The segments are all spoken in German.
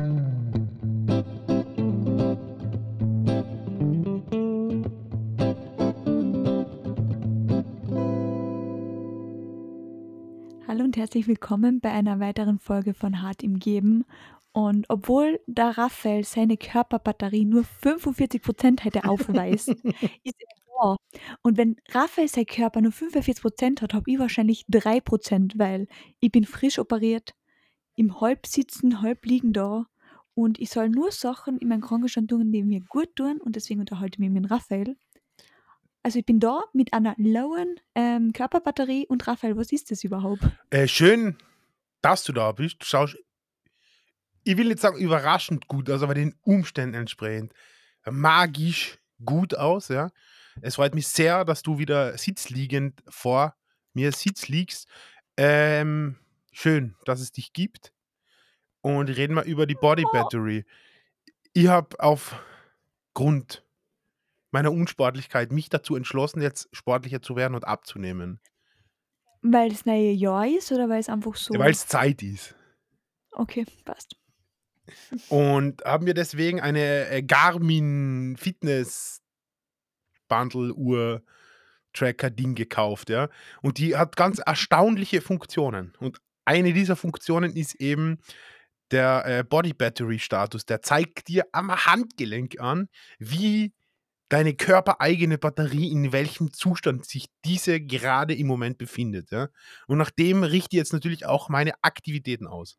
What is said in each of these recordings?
Hallo und herzlich willkommen bei einer weiteren Folge von Hart im Geben. Und obwohl der Raphael seine Körperbatterie nur 45% hätte aufweist, ist er da. Und wenn Raphael sein Körper nur 45% hat, habe ich wahrscheinlich 3%, weil ich bin frisch operiert, im halb sitzen, halb liegen da und ich soll nur Sachen in meinem Krankenstand tun, die mir gut tun und deswegen unterhalte ich mich mit Raphael. Also ich bin da mit einer lowen ähm, Körperbatterie und Raphael, was ist das überhaupt? Äh, schön, dass du da bist. Du schaust, ich will nicht sagen überraschend gut aus, aber den Umständen entsprechend magisch gut aus. Ja. Es freut mich sehr, dass du wieder sitzliegend vor mir sitz liegst. Ähm, schön, dass es dich gibt. Und reden wir über die Body Battery. Ich habe aufgrund meiner Unsportlichkeit mich dazu entschlossen, jetzt sportlicher zu werden und abzunehmen. Weil es neue Jahr ist oder weil es einfach so. Weil es Zeit ist. Okay, passt. Und haben mir deswegen eine äh, Garmin Fitness Bundle Uhr Tracker Ding gekauft, ja. Und die hat ganz erstaunliche Funktionen. Und eine dieser Funktionen ist eben der äh, Body Battery Status. Der zeigt dir am Handgelenk an, wie deine körpereigene Batterie, in welchem Zustand sich diese gerade im Moment befindet. Ja? Und nach dem richte ich jetzt natürlich auch meine Aktivitäten aus.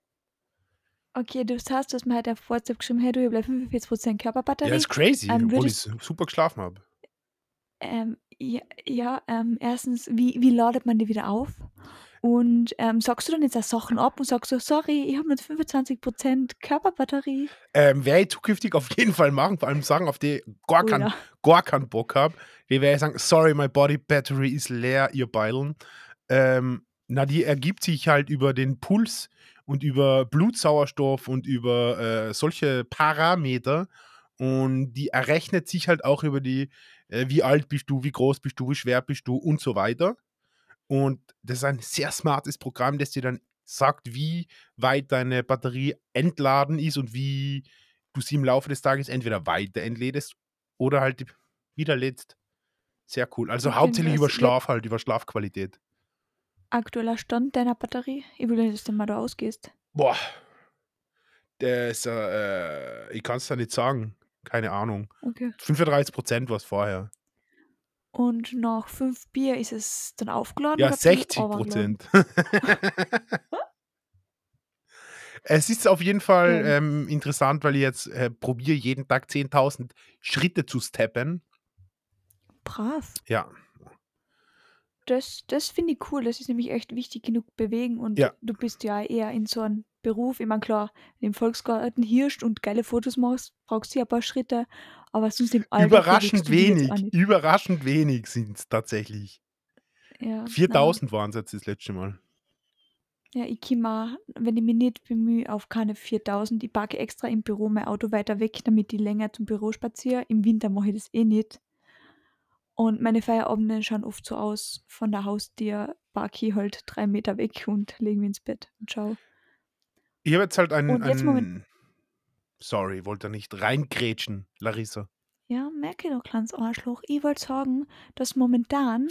Okay, du hast, hast mir halt auf WhatsApp geschrieben, hey, du, ich bleibe 45% Körperbatterie. Ja, ist crazy, Ähm, obwohl ich super geschlafen habe. Ähm, ja, ja ähm, erstens, wie, wie ladet man die wieder auf? Und ähm, sagst du dann jetzt auch Sachen ab und sagst so, sorry, ich habe nur 25% Körperbatterie? Ähm, werde ich zukünftig auf jeden Fall machen, vor allem Sachen, auf die ich gar, Oh keinen, ja. gar keinen Bock habe. Die werde ich sagen, sorry, my body battery is leer, ihr Beilen. Ähm, na, die ergibt sich halt über den Puls und über Blutsauerstoff und über äh, solche Parameter. Und die errechnet sich halt auch über die, äh, wie alt bist du, wie groß bist du, wie schwer bist du und so weiter. Und das ist ein sehr smartes Programm, das dir dann sagt, wie weit deine Batterie entladen ist und wie du sie im Laufe des Tages entweder weiter entlädest oder halt wieder lädst. Sehr cool. Also Okay, hauptsächlich über. Schlaf halt, über Schlafqualität. Aktueller Stand deiner Batterie? Ich will nicht, dass du mal da ausgehst. Boah. Das, äh, ich kann es da nicht sagen. Keine Ahnung. Okay. 35 Prozent war es vorher. Und nach fünf Bier ist es dann aufgeladen? Ja, oder ein bisschen 60 runtergeladen? Prozent. es ist auf jeden Fall ähm, interessant, weil ich jetzt äh, probiere, jeden Tag 10.000 Schritte zu steppen. Brav. Ja. Das, das finde ich cool. Das ist nämlich echt wichtig genug bewegen. Und Ja. du bist ja eher in so einem Beruf. Ich meine, klar, im Volksgarten hirscht und geile Fotos machst, brauchst du ja ein paar Schritte. Aber sonst im Alltag Überraschend wenig. Überraschend wenig sind es tatsächlich. Ja, 4000 waren es jetzt das letzte Mal. Ja, ich komme, wenn ich mich nicht bemühe, auf keine 4000. Ich parke extra im Büro mein Auto weiter weg, damit ich länger zum Büro spaziere. Im Winter mache ich das eh nicht. Und meine Feierabende schauen oft so aus, von der Haustür parke ich halt drei Meter weg und lege mich ins Bett und schau. Ich habe jetzt halt einen. Und jetzt einen sorry, wollte nicht reingrätschen, Larissa. Ja, merke doch, kleines Arschloch. Ich wollte sagen, dass momentan,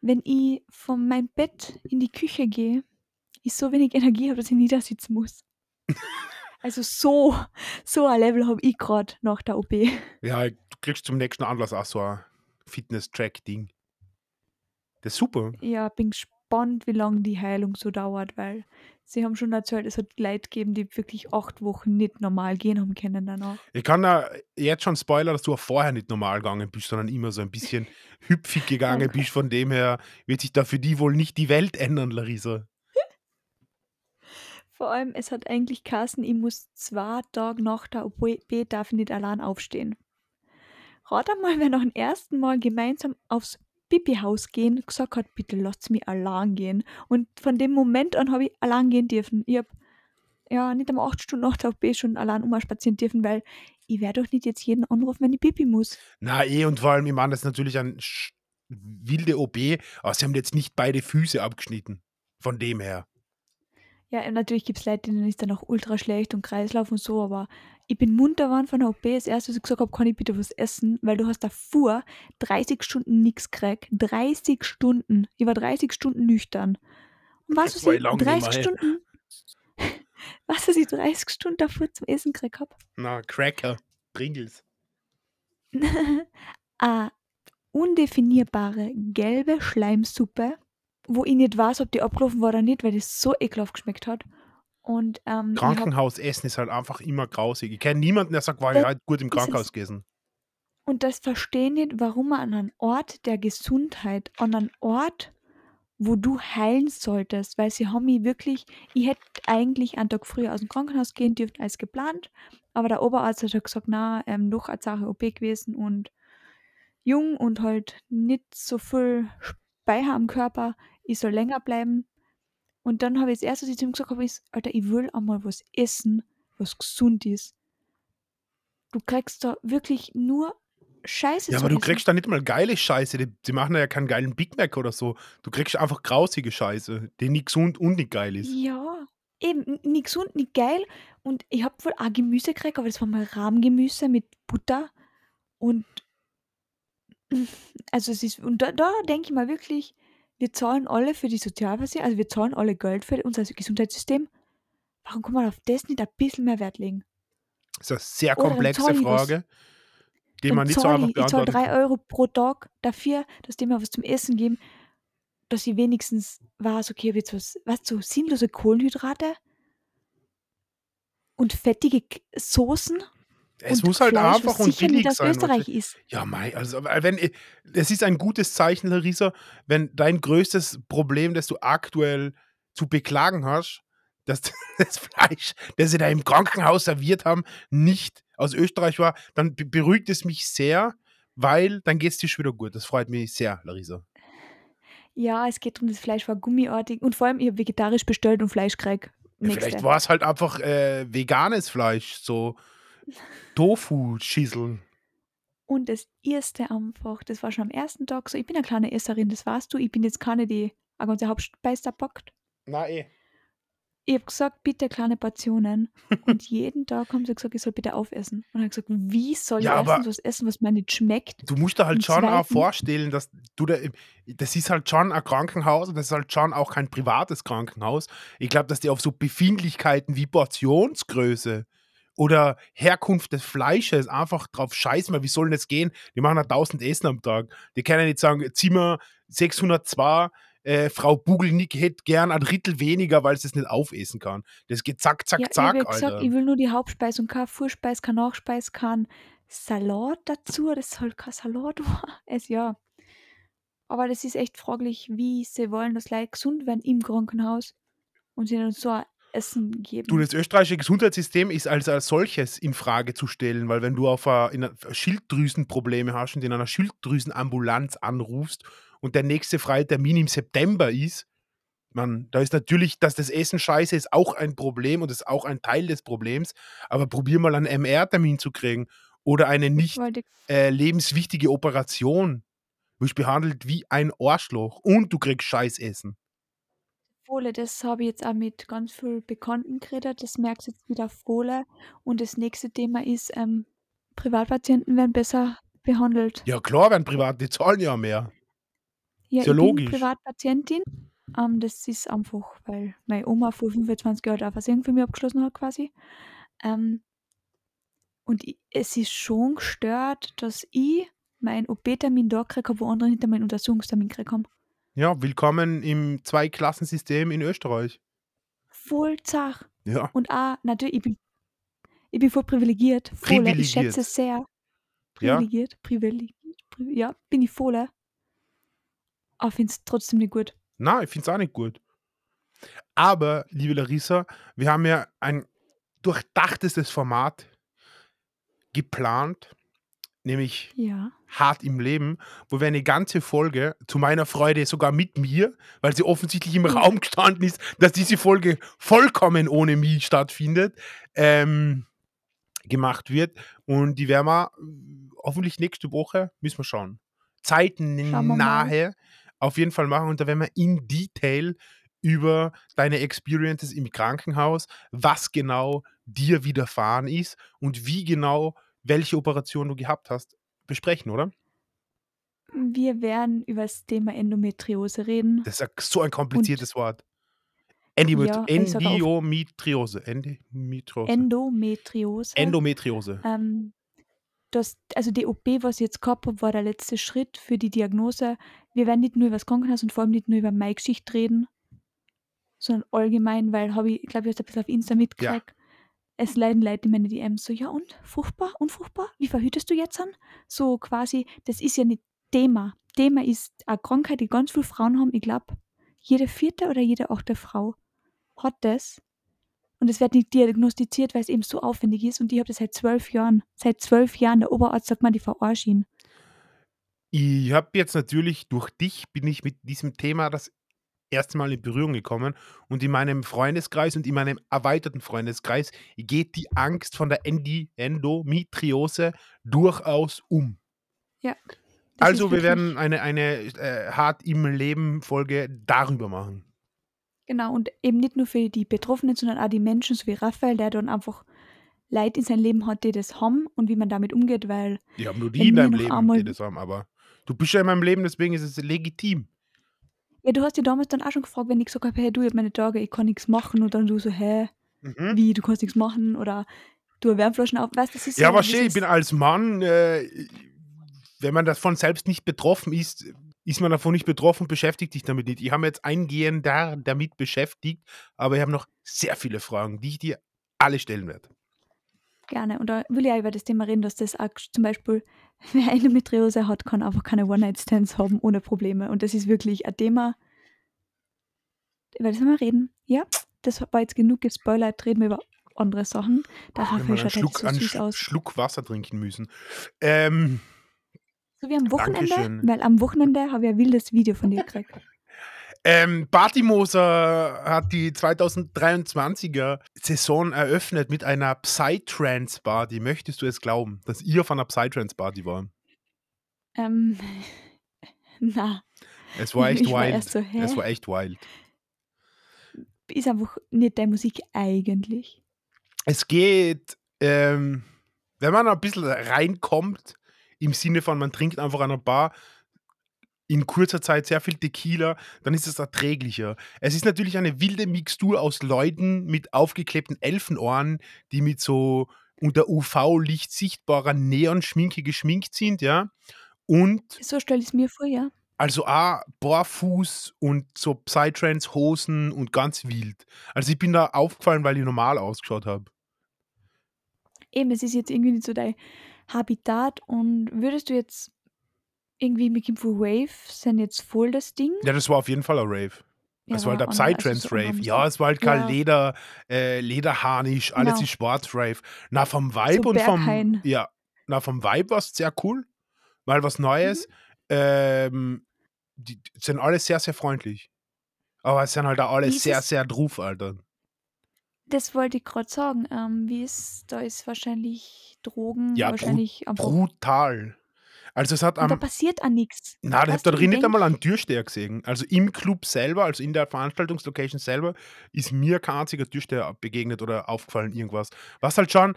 wenn ich von meinem Bett in die Küche gehe, ich so wenig Energie habe, dass ich niedersitzen muss. also so, so ein Level habe ich gerade nach der OP. Ja, du kriegst zum nächsten Anlass auch so ein Fitness-Track-Ding. Das ist super. Ja, bin gespannt, wie lange die Heilung so dauert, weil sie haben schon erzählt, es hat Leute gegeben, die wirklich acht Wochen nicht normal gehen haben können danach. Ich kann da jetzt schon spoilern, dass du auch vorher nicht normal gegangen bist, sondern immer so ein bisschen hüpfig gegangen bist. Von dem her wird sich da für die wohl nicht die Welt ändern, Larissa. Vor allem, es hat eigentlich Kassen, ich muss zwei Tage nach der OP darf ich nicht allein aufstehen. Rat einmal, wer nach dem ersten Mal gemeinsam aufs Pipi-Haus gehen gesagt hat, bitte lasst mich allein gehen. Und von dem Moment an habe ich allein gehen dürfen. Ich habe ja nicht einmal acht Stunden nach der OP schon allein umspazieren dürfen, weil ich werde doch nicht jetzt jeden anrufen, wenn ich Pipi muss. Na eh, und vor allem, ich meine, das ist natürlich sch- wilde OP, aber sie haben jetzt nicht beide Füße abgeschnitten. Von dem her. Ja, natürlich gibt es Leute, denen ist dann auch ultra schlecht und Kreislauf und so, aber ich bin munter geworden von der OP. Das erste, was ich gesagt habe, kann ich bitte was essen, weil du hast davor 30 Stunden nichts gekriegt. 30 Stunden. Ich war 30 Stunden nüchtern. Und was, was ich lang 30 nicht mehr. Stunden. was, was ich 30 Stunden davor zum Essen gekriegt habe? Na, Cracker, Pringles. eine undefinierbare gelbe Schleimsuppe, wo ich nicht weiß, ob die abgelaufen war oder nicht, weil das so ekelhaft geschmeckt hat. Und ähm, Krankenhausessen ist halt einfach immer grausig. Ich kenne niemanden, der sagt, war ich halt gut im. Krankenhaus gewesen. und das verstehe ich nicht, warum man an einen Ort der Gesundheit, an einen Ort, wo du heilen solltest, weil sie haben mich wirklich, ich hätte eigentlich einen Tag früher aus dem Krankenhaus gehen dürfen als geplant, aber der Oberarzt hat halt gesagt, na, ähm, doch eine Sache OP gewesen und jung und halt nicht so viel Speicher am Körper, ich soll länger bleiben. Und dann habe ich das erste, was ich zu ihm gesagt habe, ist, Alter, ich will einmal was essen, was gesund ist. Du kriegst da wirklich nur Scheiße Ja, aber du essen. kriegst da nicht mal geile Scheiße. Die, die machen ja keinen geilen Big Mac oder so. Du kriegst einfach grausige Scheiße, die nicht gesund und nicht geil ist. Ja, eben, nicht gesund, nicht geil. Und ich habe wohl auch Gemüse gekriegt, aber das war mal Rahmgemüse mit Butter. Und also es ist, und da, da denke ich mal wirklich, wir zahlen alle für die Sozialversicherung, also wir zahlen alle Geld für unser Gesundheitssystem. Warum kann man auf das nicht ein bisschen mehr Wert legen? Das ist eine sehr komplexe ich was. Frage, die man nicht so einfach ich, ich zahle beantworten drei. Euro pro Tag dafür, dass die mir was zum Essen geben, dass ich wenigstens weiß, okay, ich hab jetzt was, was so sinnlose Kohlenhydrate und fettige Soßen Es und muss halt Fleisch, einfach und billig aus sein. Österreich ist. Ja, mei, also weil wenn es ist ein gutes Zeichen, Larissa, wenn dein größtes Problem, das du aktuell zu beklagen hast, dass das Fleisch, das sie da im Krankenhaus serviert haben, nicht aus Österreich war, dann be- beruhigt es mich sehr, weil dann geht es dir schon wieder gut. Das freut mich sehr, Larissa. Ja, es geht darum, das Fleisch war gummiartig und vor allem, ich habe vegetarisch bestellt und Fleisch gekriegt. Ja, vielleicht war es halt einfach äh, veganes Fleisch, so Tofu-Schissel. Und das erste einfach, das war schon am ersten Tag so, ich bin eine kleine Esserin, das weißt du, ich bin jetzt keine, die eine ganze Hauptspeise packt. Na eh. Ich habe gesagt, bitte kleine Portionen. Und jeden Tag haben sie gesagt, ich soll bitte aufessen. Und ich habe gesagt, wie soll Ja, ich erstens was essen, was mir nicht schmeckt? Du musst dir halt Und schon auch vorstellen, dass du da, das ist halt schon ein Krankenhaus und das ist halt schon auch kein privates Krankenhaus. Ich glaube, dass die auf so Befindlichkeiten wie Portionsgröße oder Herkunft des Fleisches einfach drauf scheißen, weil wie soll denn das gehen? Die machen ja 1000 Essen am Tag. Die können ja nicht sagen, Zimmer 602, äh, Frau Bugelnick hätte gern ein Drittel weniger, weil sie es nicht aufessen kann. Das geht zack, zack, ja, ich zack, ja Alter. gesagt, ich will nur die Hauptspeise und keine Vorspeise, kein Nachspeise, kein Salat dazu. Das soll kein Salat war. Es ja. Aber das ist echt fraglich, wie sie wollen, dass Leute gesund werden im Krankenhaus und sie uns so ein Essen geben. Du, das österreichische Gesundheitssystem ist als, als solches in Frage zu stellen, weil wenn du auf a, in a, Schilddrüsenprobleme hast und in einer Schilddrüsenambulanz anrufst und der nächste freie Termin im September ist, man, da ist natürlich, dass das Essen scheiße ist, auch ein Problem und ist auch ein Teil des Problems. Aber probier mal einen MR-Termin zu kriegen oder eine nicht äh, lebenswichtige Operation. Du wirst behandelt wie ein Arschloch und du kriegst Scheißessen. Fohle, das habe ich jetzt auch mit ganz vielen Bekannten geredet. Das merkst du jetzt wieder Fohle. Und das nächste Thema ist, ähm, Privatpatienten werden besser behandelt. Ja klar, wenn privat, die zahlen ja mehr. Ja, Ist ja ich logisch. bin Privatpatientin. Ähm, das ist einfach, weil meine Oma vor 25 Jahren eine Versicherung für mich abgeschlossen hat quasi. Ähm, und ich, es ist schon gestört, dass ich meinen OP-Termin da gekriegt habe, wo andere hinter meinen Untersuchungstermin gekriegt haben. Ja, willkommen im Zweiklassensystem in Österreich. Voll zach. Ja. Und auch, natürlich, ich bin, ich bin voll privilegiert. Voll, ich Privilegiert. schätze es sehr. Ja. Privilegiert, privilegiert, privi ja, bin ich voll. Aber finde es trotzdem nicht gut. Nein, ich finde es auch nicht gut. Aber, liebe Larissa, wir haben ja ein durchdachtes Format geplant, nämlich Ja. Hart im Leben, wo wir eine ganze Folge, zu meiner Freude sogar mit mir, weil sie offensichtlich im Ja. Raum gestanden ist, dass diese Folge vollkommen ohne mich stattfindet, ähm, gemacht wird. Und die werden wir äh, hoffentlich nächste Woche, müssen wir schauen, zeitnahe auf jeden Fall machen. Und da werden wir in Detail über deine Experiences im Krankenhaus, was genau dir widerfahren ist und wie genau welche Operation du gehabt hast, besprechen, oder? Wir werden über das Thema Endometriose reden. Das ist ja so ein kompliziertes Wort. Endomet Ja, Endometriose. Endometriose. Endometriose. Endometriose. ähm, das, also die OP, was ich jetzt gehabt habe, war der letzte Schritt für die Diagnose. Wir werden nicht nur über das Krankenhaus und vor allem nicht nur über meine Geschichte reden, sondern allgemein, weil habe ich, glaube ich, jetzt ein bisschen auf Insta mitgekriegt. Es leiden Leute in meine DMs so, ja und? Fruchtbar? Unfruchtbar? Wie verhütest du jetzt an? So quasi, das ist ja nicht Thema. Thema ist eine Krankheit, die ganz viele Frauen haben. Ich glaube, jede vierte oder jede achte Frau hat das. Und es wird nicht diagnostiziert, weil es eben so aufwendig ist. Und ich habe das seit zwölf Jahren. Seit zwölf Jahren. Der Oberarzt sagt man, die verarschen. Ich habe jetzt natürlich durch dich bin ich mit diesem Thema das erste Mal in Berührung gekommen und in meinem Freundeskreis und in meinem erweiterten Freundeskreis geht die Angst von der Endi Endometriose durchaus um. Das also wir werden eine, eine äh, hart im Leben Folge darüber machen. Genau, und eben nicht nur für die Betroffenen, sondern auch die Menschen, so wie Raphael, der dann einfach Leid in seinem Leben hat, die das haben und wie man damit umgeht, weil Ich habe nur die in deinem Leben, einmal- die das haben, aber du bist ja in meinem Leben, deswegen ist es legitim. Ja, du hast ja damals dann auch schon gefragt, wenn ich gesagt habe, hey, du, ich hab meine Tage, ich kann nichts machen. Und dann du so, hä, Mhm. wie, du kannst nichts machen? Oder du Wärmflaschen auf. Weißt du, das ist Ja, so, aber das schön, ich bin als Mann, äh, wenn man davon selbst nicht betroffen ist, ist man davon nicht betroffen, beschäftigt sich damit nicht. Ich habe mich jetzt eingehend da, damit beschäftigt, aber ich habe noch sehr viele Fragen, die ich dir alle stellen werde. Gerne. Und da will ich auch über das Thema reden, dass das auch zum Beispiel, wer Endometriose hat, kann einfach keine One-Night-Stands haben ohne Probleme. Und das ist wirklich ein Thema, über das wir reden. Ja, das war jetzt genug gespoilert, reden wir über andere Sachen. Einen schaut halt Schluck, so einen süß aus. Schluck Wasser trinken müssen. Ähm, So wie am Wochenende, Dankeschön. weil am Wochenende habe ich ein wildes Video von dir gekriegt. Ähm, Bartimoser hat die 2023er Saison eröffnet mit einer Psytrance-Party. Möchtest du es glauben, dass ihr auf einer Psytrance-Party war? ähm, na, Es war echt Ich war wild. erst so, es war echt wild. ist einfach nicht deine Musik eigentlich. Es geht, ähm, wenn man ein bisschen reinkommt, im Sinne von, man trinkt einfach an einer Bar in kurzer Zeit sehr viel Tequila, dann ist es erträglicher. Es ist natürlich eine wilde Mixtur aus Leuten mit aufgeklebten Elfenohren, die mit so unter UV-Licht sichtbarer Neonschminke geschminkt sind, ja. Und So stelle ich es mir vor, ja. also auch barfuß und so Psytrance-Hosen und ganz wild. Also ich bin da aufgefallen, weil ich normal ausgeschaut habe. Eben, es ist jetzt irgendwie nicht so dein Habitat und würdest du jetzt irgendwie mit dem Wave sind jetzt voll das Ding? Ja, das war auf jeden Fall ein Rave. Ja, Es war halt ein andere- also Psytrance so andere Rave. Musik. Ja, es war halt kein Ja. Leder, äh, Lederharnisch, alles Genau. ist schwarz Rave. Na, vom Vibe So und vom. Ja, na, vom Vibe war es sehr cool. Mal was Neues. Mhm. Ähm, die sind alle sehr, sehr freundlich. Aber es sind halt auch alle sehr, sehr drauf, Alter. Das wollte ich gerade sagen. Ähm, wie ist, da ist wahrscheinlich Drogen, Ja, wahrscheinlich. Brutal. Also es hat und da am. passiert auch nichts. Na, ich habe da drin ich nicht einmal einen Türsteher gesehen. Also im Club selber, also in der Veranstaltungslocation selber, ist mir kein einziger Türsteher begegnet oder aufgefallen, irgendwas. Was halt schon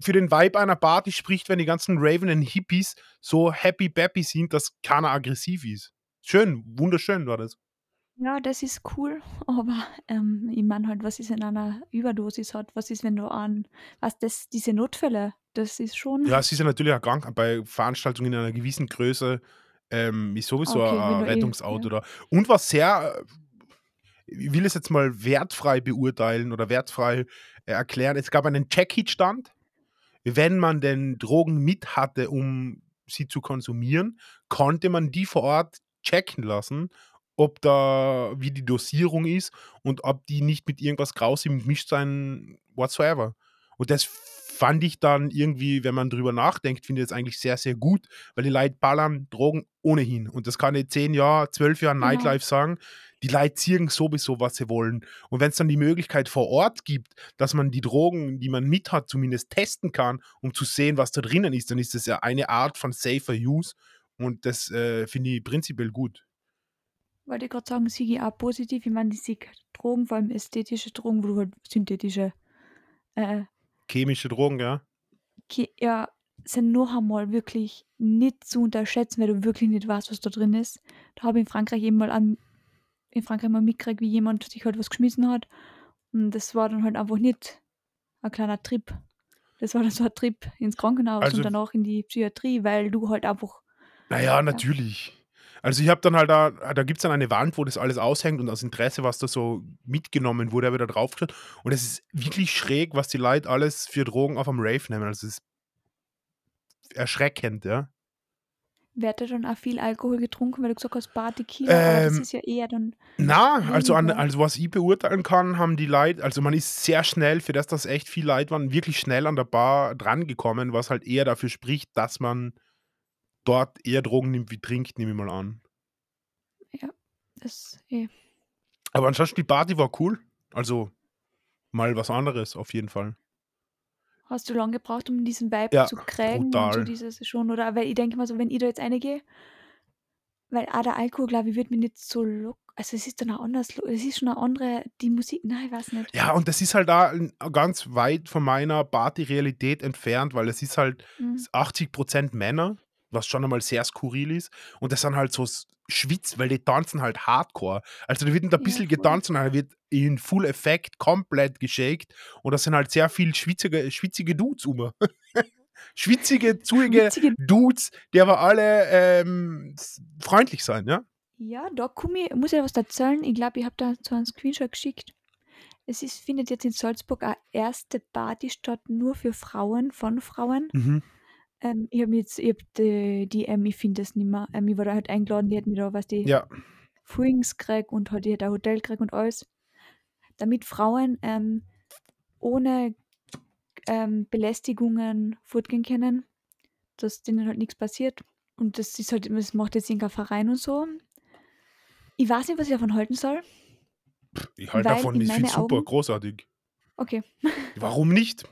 für den Vibe einer Party spricht, wenn die ganzen ravenen Hippies so happy bappy sind, dass keiner aggressiv ist. Schön, wunderschön war das. Ja, das ist cool, aber ähm, ich meine halt, was ist, wenn einer Überdosis hat? Was ist, wenn du an, was das, diese Notfälle, das ist schon. Ja, es ist ja natürlich auch krank bei Veranstaltungen in einer gewissen Größe ähm, ist sowieso Okay, wenn ein du eh- Rettungsauto ja. da. Und was sehr, äh, ich will es jetzt mal wertfrei beurteilen oder wertfrei äh, erklären, es gab einen Check-Hit-Stand. Wenn man denn Drogen mit hatte, um sie zu konsumieren, konnte man die vor Ort checken lassen, ob da, wie die Dosierung ist und ob die nicht mit irgendwas Grausigem gemischt sein, whatsoever. Und das fand ich dann irgendwie, wenn man drüber nachdenkt, finde ich das eigentlich sehr, sehr gut, weil die Leute ballern Drogen ohnehin. Und das kann ich zehn Jahre, zwölf Jahre Genau. Nightlife sagen. Die Leute ziehen sowieso, was sie wollen. Und wenn es dann die Möglichkeit vor Ort gibt, dass man die Drogen, die man mit hat, zumindest testen kann, um zu sehen, was da drinnen ist, dann ist das ja eine Art von safer Use. Und das äh, finde ich prinzipiell gut. Wollte ich gerade sagen, sehe ich auch positiv. Ich meine, die sehe Drogen, vor allem ästhetische Drogen, wo du halt synthetische, äh, Chemische Drogen, ja. Ke ja, sind noch einmal wirklich nicht zu unterschätzen, weil du wirklich nicht weißt, was da drin ist. Da habe ich in Frankreich eben mal an in Frankreich mal mitgekriegt, wie jemand sich halt was geschmissen hat. Und das war dann halt einfach nicht ein kleiner Trip. Das war dann so ein Trip ins Krankenhaus Also und danach in die Psychiatrie, weil du halt einfach Naja, natürlich. Also ich habe dann halt da, da gibt es dann eine Wand, wo das alles aushängt und aus Interesse, was da so mitgenommen wurde, habe ich da drauf geschaut. Und es ist wirklich schräg, was die Leute alles für Drogen auf am Rave nehmen. Also es ist erschreckend, ja. Wird da dann auch viel Alkohol getrunken, weil du gesagt hast, Bar, Tequila, aber das Ähm, ist ja eher dann Na, also, an, also was ich beurteilen kann, haben die Leute, also man ist sehr schnell, für das, dass echt viel Leute waren, wirklich schnell an der Bar drangekommen, was halt eher dafür spricht, dass man dort eher Drogen nimmt wie trinkt, nehme ich mal an. Das, eh. Aber ansonsten die Party war cool. Also mal was anderes auf jeden Fall. Hast du lange gebraucht, um diesen Vibe Ja, zu kriegen? Und so dieses schon, oder? Weil ich denke mal so, wenn ich da jetzt reingehe, weil auch der Alkohol, glaube ich, wird mir nicht so lock. Also es ist dann auch anders, es ist schon eine andere, die Musik, nein, ich weiß nicht. Ja, und das ist halt da ganz weit von meiner Party-Realität entfernt, weil es ist halt Mhm. 80% Männer, was schon einmal sehr skurril ist. Und das sind halt so s- Schwitz, weil die tanzen halt hardcore. Also da wird ein Ja, bisschen voll. getanzt, sondern da wird in Full Effekt komplett geshakt. Und das sind halt sehr viel schwitzige, schwitzige Dudes um. schwitzige, zuige Witzige, Dudes, die aber alle ähm, freundlich sein, ja? ja, ich, muss ich dir was erzählen. Ich glaube, ich habe da so einen Screenshot geschickt. Es ist, findet jetzt in Salzburg eine erste Party statt, nur für Frauen, von Frauen. Mhm. Ähm, ich habe jetzt, ich hab die, die ähm, ich finde das nicht mehr. Ähm, ich war da halt eingeladen, die hat mir da was die Ja, Frühlings gekriegt und halt die hat ein Hotel gekriegt und alles. Damit Frauen ähm, ohne ähm, Belästigungen fortgehen können, dass denen halt nichts passiert. Und das ist halt, das macht jetzt irgendein Verein und so. Ich weiß nicht, was ich davon halten soll. ich halte Weil davon, in ich finde meine super, Augen- großartig. Okay. Warum nicht?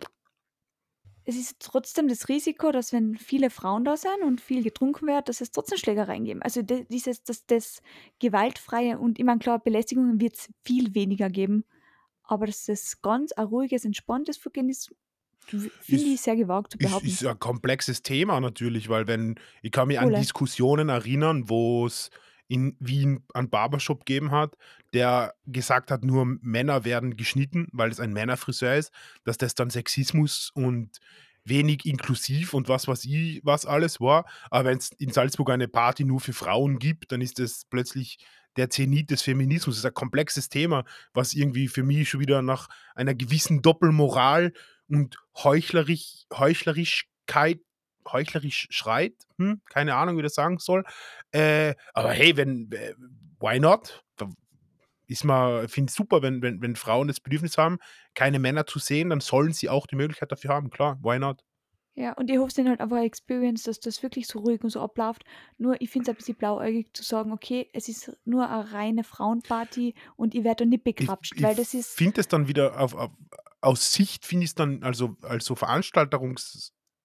Es ist trotzdem das Risiko, dass wenn viele Frauen da sind und viel getrunken wird, dass es trotzdem Schlägereien geben. Also dieses, das, das gewaltfreie und ich meine, klar, Belästigungen wird es viel weniger geben. Aber dass das ganz ein ruhiges, entspanntes Vorgehen ist, finde Ist- ich sehr gewagt zu Ist, behaupten. ist ein komplexes Thema natürlich, weil wenn, ich kann mich an Voll. Diskussionen erinnern, wo es in Wien einen Barbershop gegeben hat, der gesagt hat, nur Männer werden geschnitten, weil es ein Männerfriseur ist, dass das dann Sexismus und wenig inklusiv und was weiß ich, was alles war. Aber wenn es in Salzburg eine Party nur für Frauen gibt, dann ist das plötzlich der Zenit des Feminismus. Das ist ein komplexes Thema, was irgendwie für mich schon wieder nach einer gewissen Doppelmoral und Heuchlerisch, Heuchlerischkeit, heuchlerisch schreit. Hm? Keine Ahnung, wie das sagen soll. Äh, aber hey, wenn, äh, why not? Ist mal, finde ich super, wenn, wenn, wenn Frauen das Bedürfnis haben, keine Männer zu sehen, dann sollen sie auch die Möglichkeit dafür haben. Klar, why not? Ja, und ich hoffe, es halt einfach Experience, dass das wirklich so ruhig und so abläuft. Nur, ich finde es ein bisschen blauäugig zu sagen, okay, es ist nur eine reine Frauenparty und ich werde da nicht Ich, begrapscht, ich weil das ist, finde es dann wieder auf, auf, aus Sicht, finde ich es dann, also als so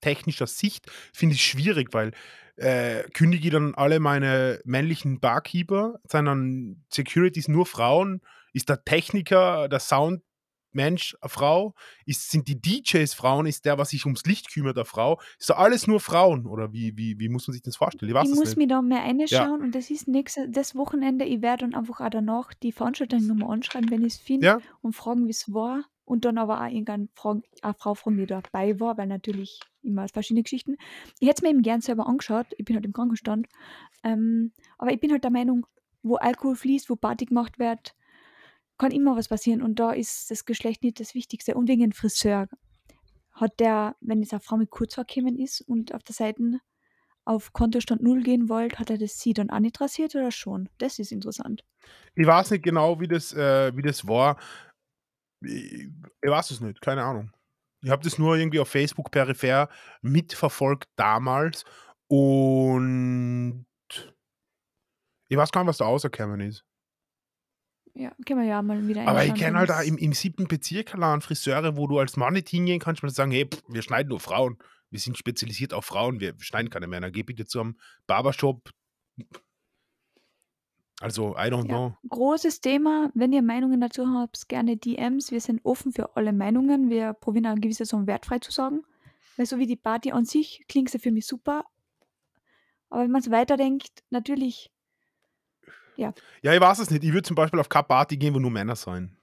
veranstaltungstechnischer Sicht, finde ich es schwierig, weil äh, kündige ich dann alle meine männlichen Barkeeper, sind dann Securities nur Frauen, ist der Techniker, der Soundmensch eine Frau, ist, sind die DJs Frauen, ist der, was sich ums Licht kümmert, eine Frau, ist da alles nur Frauen oder wie, wie, wie muss man sich das vorstellen? Ich ich muss nicht. mich da mehr reinschauen und das ist nächste, das Wochenende, ich werde dann einfach auch danach die Veranstaltung nochmal anschreiben, wenn ich es finde Ja, und fragen, wie es war und dann aber auch irgendeine fragen, eine Frau fragen, die dabei war, weil natürlich immer verschiedene Geschichten. Ich hätte es mir eben gern selber angeschaut, ich bin halt im Krankenstand, ähm, aber ich bin halt der Meinung, wo Alkohol fließt, wo Party gemacht wird, kann immer was passieren und da ist das Geschlecht nicht das Wichtigste. Und wegen dem Friseur hat der, wenn jetzt eine Frau mit Kurzhaar gekommen ist und auf der Seite auf Kontostand null gehen wollte, hat er das sie dann auch nicht rasiert oder schon? Das ist interessant. ich weiß nicht genau, wie das, äh, wie das war. Ich, ich weiß es nicht, keine Ahnung. Ich habe das nur irgendwie auf Facebook peripher mitverfolgt damals und ich weiß gar nicht, was da rausgekommen ist. Ja, können wir ja mal wieder Aber ich kenne halt da im, im siebten Bezirk allein Friseure, wo du als Mann nicht hingehen kannst und sagen, hey, pff, wir schneiden nur Frauen. Wir sind spezialisiert auf Frauen, wir schneiden keine Männer. Geh bitte zu einem Barbershop. Also, I don't Ja, know. großes Thema. Wenn ihr Meinungen dazu habt, gerne DMs. Wir sind offen für alle Meinungen. Wir probieren eine gewisse so wertfrei zu sagen. Weil so wie die Party an sich klingt sie für mich super. Aber wenn man es weiterdenkt, natürlich, Ja, ich weiß es nicht. Ich würde zum Beispiel auf keine Party gehen, wo nur Männer sein.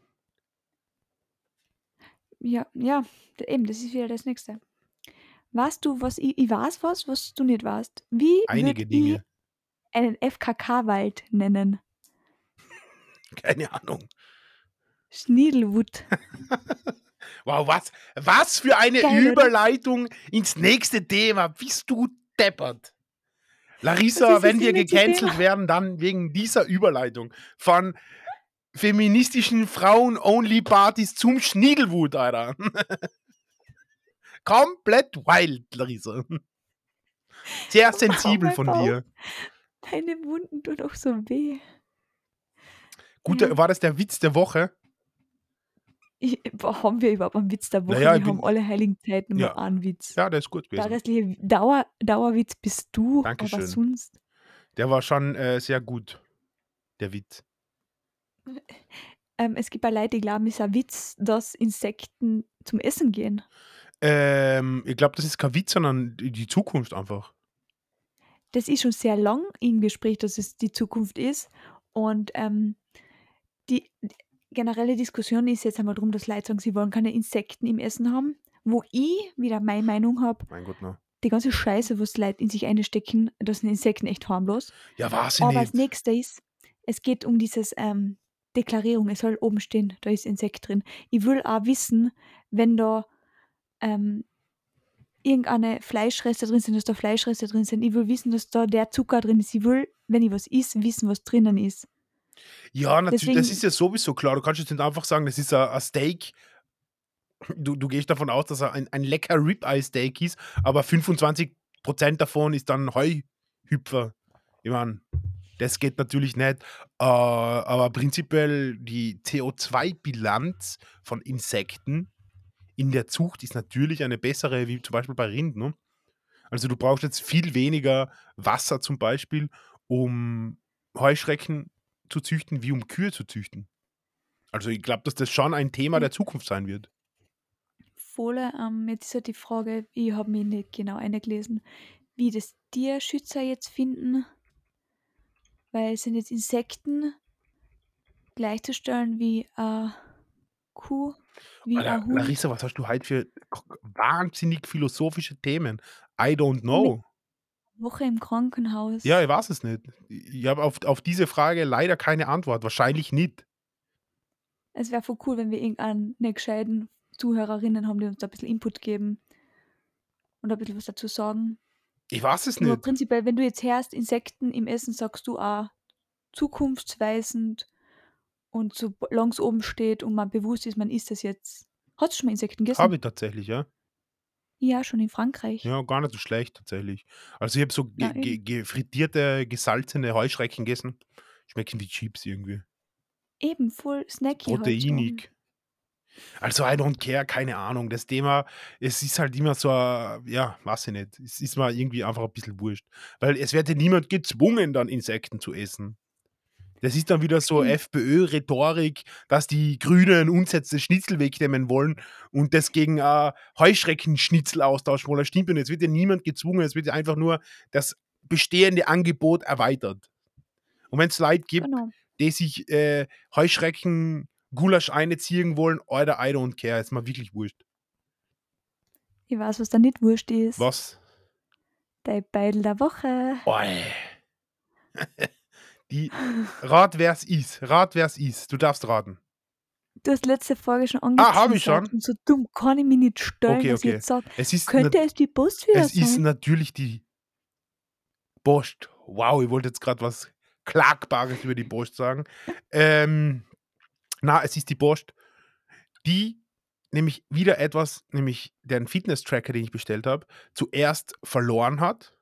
ja, ja, eben, das ist wieder das Nächste. Weißt du, was ich, ich weiß was, was du nicht weißt? Wie Einige Dinge. Einen FKK-Wald nennen? Keine Ahnung. Schniedelwood. Wow, was, was für eine Geil, oder? Überleitung ins nächste Thema. Bist du deppert? Larissa, wenn wir gecancelt werden, dann wegen dieser Überleitung von feministischen Frauen-Only-Partys zum Schniedelwut, Alter. Komplett wild, Larissa. Sehr sensibel von dir. Deine Wunden tun doch so weh. Gut, Ja. war das der Witz der Woche? Ich, haben wir überhaupt einen Witz der Woche? Naja, wir bin- haben alle heiligen Zeiten Ja. einen Witz. Ja, der ist gut Der gewesen. restliche Dauer, Dauerwitz bist du, Dankeschön. aber sonst. Der war schon äh, sehr gut, der Witz. Ähm, es gibt auch Leute, die glauben, es ist ein Witz, dass Insekten zum Essen gehen. Ähm, ich glaube, das ist kein Witz, sondern die Zukunft einfach. Das ist schon sehr lang im Gespräch, dass es die Zukunft ist. Und ähm, die, generelle Diskussion ist jetzt einmal darum, dass Leute sagen, sie wollen keine Insekten im Essen haben. Wo ich wieder meine Meinung habe, Mein Gott, no. die ganze Scheiße, was die Leute in sich einstecken, das sind Insekten echt harmlos. Ja, weiß ich Aber als nicht. nächstes ist, es geht um dieses ähm, Deklarierung, es soll oben stehen, da ist Insekt drin. Ich will auch wissen, wenn da ähm, irgendeine Fleischreste drin sind, dass da Fleischreste drin sind. Ich will wissen, dass da der Zucker drin ist. Ich will, wenn ich was isst, wissen, was drinnen ist. Ja, natürlich, das Deswegen- ist ja sowieso klar. Du kannst jetzt nicht einfach sagen, das ist ein, ein Steak. Du, du gehst davon aus, dass er ein, ein lecker Ribeye-Steak ist, aber 25% davon ist dann Heuhüpfer. Ich meine, das geht natürlich nicht. Äh, aber prinzipiell die CO2-Bilanz von Insekten in der Zucht ist natürlich eine bessere, wie zum Beispiel bei Rind. Ne? Also du brauchst jetzt viel weniger Wasser zum Beispiel, um Heuschrecken zu züchten, wie um Kühe zu züchten. Also ich glaube, dass das schon ein Thema der Zukunft sein wird. Volle, ähm, jetzt ist halt die Frage, ich habe mich nicht genau eingelesen, wie das Tierschützer jetzt finden, weil sind jetzt Insekten gleichzustellen wie eine Kuh, wie Alter. Larissa, was hast du heute für wahnsinnig philosophische Themen? I don't know. Woche im Krankenhaus. Ja, ich weiß es nicht. Ich habe auf, auf diese Frage leider keine Antwort. Wahrscheinlich nicht. Es wäre voll cool, wenn wir irgendeinen gescheiten Zuhörerinnen haben, die uns da ein bisschen Input geben und ein bisschen was dazu sagen. Ich weiß es nicht. prinzipiell, wenn du jetzt hörst, Insekten im Essen, sagst du auch zukunftsweisend und so langs oben steht und man bewusst ist, man isst das jetzt. Hast du schon mal Insekten gegessen? Habe ich tatsächlich, ja. Ja, schon in Frankreich. Ja, gar nicht so schlecht tatsächlich. Also ich habe so ge ge ge frittierte, gesalzene Heuschrecken gegessen. Schmecken wie Chips irgendwie. Eben, voll snacky. halt. Proteinig. Also I don't care, keine Ahnung. Das Thema, es ist halt immer so, ja, weiß ich nicht. Es ist mal irgendwie einfach ein bisschen wurscht. Weil es wird ja niemand gezwungen, dann Insekten zu essen. Das ist dann wieder so Mhm. FPÖ-Rhetorik, dass die Grünen uns jetzt das Schnitzel wegnehmen wollen und das gegen äh, Heuschreckenschnitzel austauschen wollen. Das stimmt nicht. Es wird ja niemand gezwungen, es wird ja einfach nur das bestehende Angebot erweitert. Und wenn es Leute gibt, Genau. die sich äh, Heuschrecken Gulasch einziehen wollen, Alter, I don't care. Ist mal wirklich wurscht. Ich weiß, was da nicht wurscht ist. Was? Dein Beidel der Woche. Oi. Die Rat, wer's ist. Rat, wer's ist. Du darfst raten. Du hast letzte Folge schon Ah, hab ich schon? Und so dumm kann ich mich nicht stellen, Okay, okay. jetzt sage, Es ist, könnte es die Post wieder es ist sein? natürlich die Post. Wow, ich wollte jetzt gerade was Klagbares über die Post sagen. Ähm, na, es ist die Post, die nämlich wieder etwas, nämlich den Fitness-Tracker, den ich bestellt habe, zuerst verloren hat.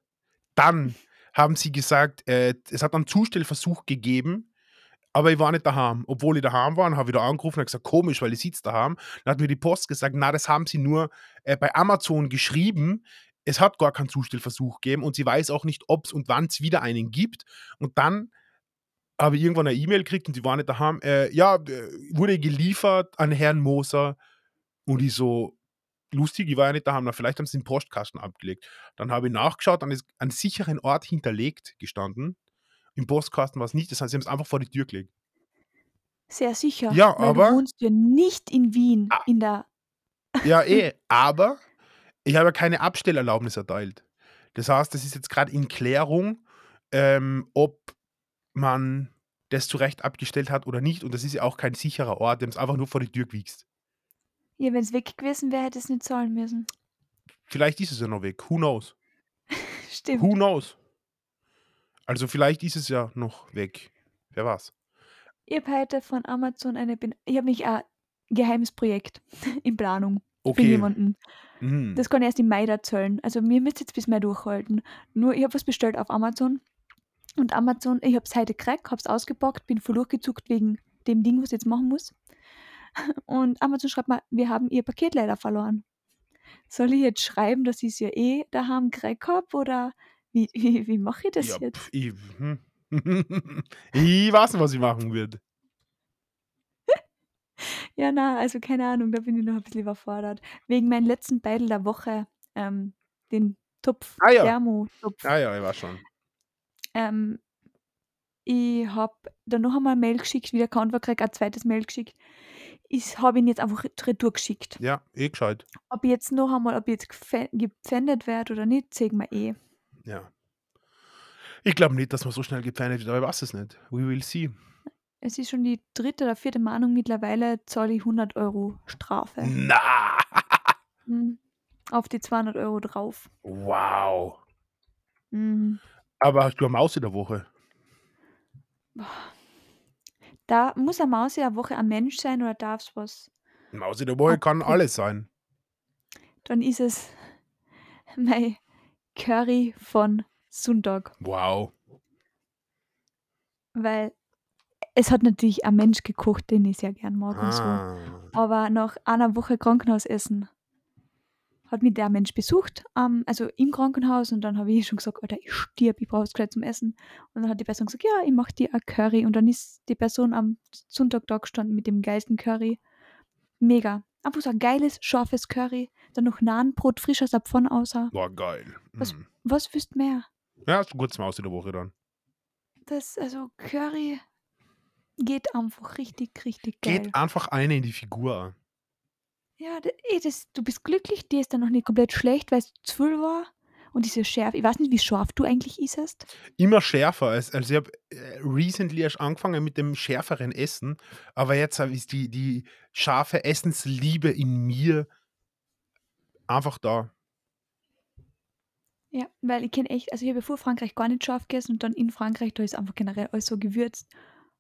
Dann haben sie gesagt, äh, es hat einen Zustellversuch gegeben, aber ich war nicht daheim. Obwohl ich daheim war, habe wieder angerufen und gesagt, komisch, weil ich sitze daheim. Dann hat mir die Post gesagt, na, das haben sie nur äh, bei Amazon geschrieben. Es hat gar keinen Zustellversuch gegeben und sie weiß auch nicht, ob es und wann es wieder einen gibt. Und dann habe ich irgendwann eine E-Mail gekriegt und die war nicht daheim. Äh, ja, äh, wurde geliefert an Herrn Moser. Und ich so, lustig, ich war ja nicht daheim, na, vielleicht haben sie den Postkasten abgelegt. Dann habe ich nachgeschaut, dann ist an sicheren Ort hinterlegt gestanden. Im Postkasten war es nicht, das heißt, sie haben es einfach vor die Tür gelegt. Sehr sicher. Ja, weil aber- Du wohnst ja nicht in Wien, Ah. in der. Ja, eh, aber ich habe ja keine Abstellerlaubnis erteilt. Das heißt, das ist jetzt gerade in Klärung, ähm, ob man das zu Recht abgestellt hat oder nicht. Und das ist ja auch kein sicherer Ort, haben es einfach nur vor die Tür gewichst. Ja, wenn es weg gewesen wäre, hätte es nicht zahlen müssen. Vielleicht ist es ja noch weg. Who knows? Stimmt. Who knows? Also vielleicht ist es ja noch weg. Wer weiß. Ich habe heute von Amazon eine. Ben ich habe mich ein geheimes Projekt in Planung für Okay. jemanden. Mhm. Das kann ich erst im Mai erzählen. Also mir müsst jetzt bis Mai durchhalten. Nur ich habe was bestellt auf Amazon. Und Amazon, ich habe es heute gekriegt, habe es ausgepackt, bin voll durchgezuckt wegen dem Ding, was ich jetzt machen muss. Und Amazon schreibt mal, wir haben ihr Paket leider verloren. Soll ich jetzt schreiben, dass ich es ja eh daheim gekriegt habe? Oder wie, wie, wie mache ich das ja, jetzt? pf, ich, hm. ich weiß nicht, was ich machen würde. Ja, na, also keine Ahnung, da bin ich noch ein bisschen überfordert. Wegen meinem letzten Beidel der Woche, ähm, den Topf, Ah ja. Thermotopf. Ah ja, ich weiß schon. Ähm, ich habe dann noch einmal eine Mail geschickt, wieder kein Antwort gekriegt, ein zweites Mail geschickt. Ich habe ihn jetzt einfach retour geschickt. Ja, eh gescheit. Ob ich jetzt noch einmal, ob ich jetzt gepfä- gepfändet werde oder nicht, sehen wir eh. Ja. Ich glaube nicht, dass man so schnell gepfändet wird, aber ich weiß es nicht. We will see. Es ist schon die dritte oder vierte Mahnung. Mittlerweile zahle ich 100 Euro Strafe. Na! Hm. Auf die 200 Euro drauf. Wow. Hm. Aber hast du eine Maus in der Woche? Da muss eine Maus ja eine Woche ein Mensch sein oder darf es was? Eine Maus in der Woche kann alles sein. Dann ist es mein Curry von Sonntag. Wow. Weil es hat natürlich ein Mensch gekocht, den ich sehr gern mag und so. Ah. Aber nach einer Woche Krankenhausessen hat mich der Mensch besucht, ähm, also im Krankenhaus. Und dann habe ich schon gesagt, Alter, ich stirb, ich brauche es gleich zum Essen. Und dann hat die Person gesagt, ja, ich mache dir ein Curry. Und dann ist die Person am Sonntag da gestanden mit dem geilsten Curry. Mega. Einfach so ein geiles, scharfes Curry. Dann noch Nahenbrot, frisch aus der Pfanne außer. War geil. Was- Mhm. Was wüsst mehr? Ja, hast du kurz Maus in der Woche dann. Das, also Curry geht einfach richtig, richtig geil. Geht einfach eine in die Figur. Ja, eh, das, du bist glücklich, dir ist dann noch nicht komplett schlecht, weil es zu viel war. Und diese Schärfe, ich weiß nicht, wie scharf du eigentlich isst. Immer schärfer. als- Also ich habe äh, recently erst angefangen mit dem schärferen Essen, aber jetzt ist die, die scharfe Essensliebe in mir einfach da. Ja, weil ich kenne echt, also ich habe vor Frankreich gar nicht scharf gegessen und dann in Frankreich, da ist einfach generell alles so gewürzt.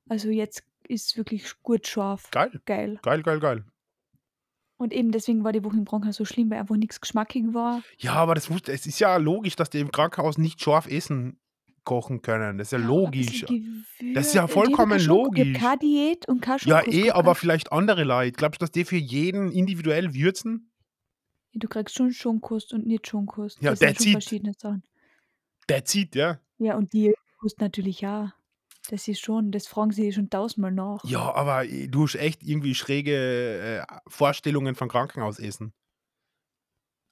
Also jetzt ist es wirklich gut scharf. Geil, Geil. geil, geil, geil. Und eben deswegen war die Woche im Krankenhaus so schlimm, weil einfach nichts geschmackig war. Ja, aber das muss, es ist ja logisch, dass die im Krankenhaus nicht scharf essen kochen können. Das ist ja Ja, logisch. Das ist ja und vollkommen haben logisch. Keine Diät und kein Ja, eh, aber vielleicht andere Leute. Glaubst du, dass die für jeden individuell würzen? Ja, Du kriegst schon Schonkost und nicht Schonkost. Ja, das sind schon it. verschiedene Sachen. That's it, ja. Ja, und die Kost natürlich auch. Das ist schon, das fragen sie schon tausendmal nach. Ja, aber eh, du hast echt irgendwie schräge äh, Vorstellungen von Krankenhausessen.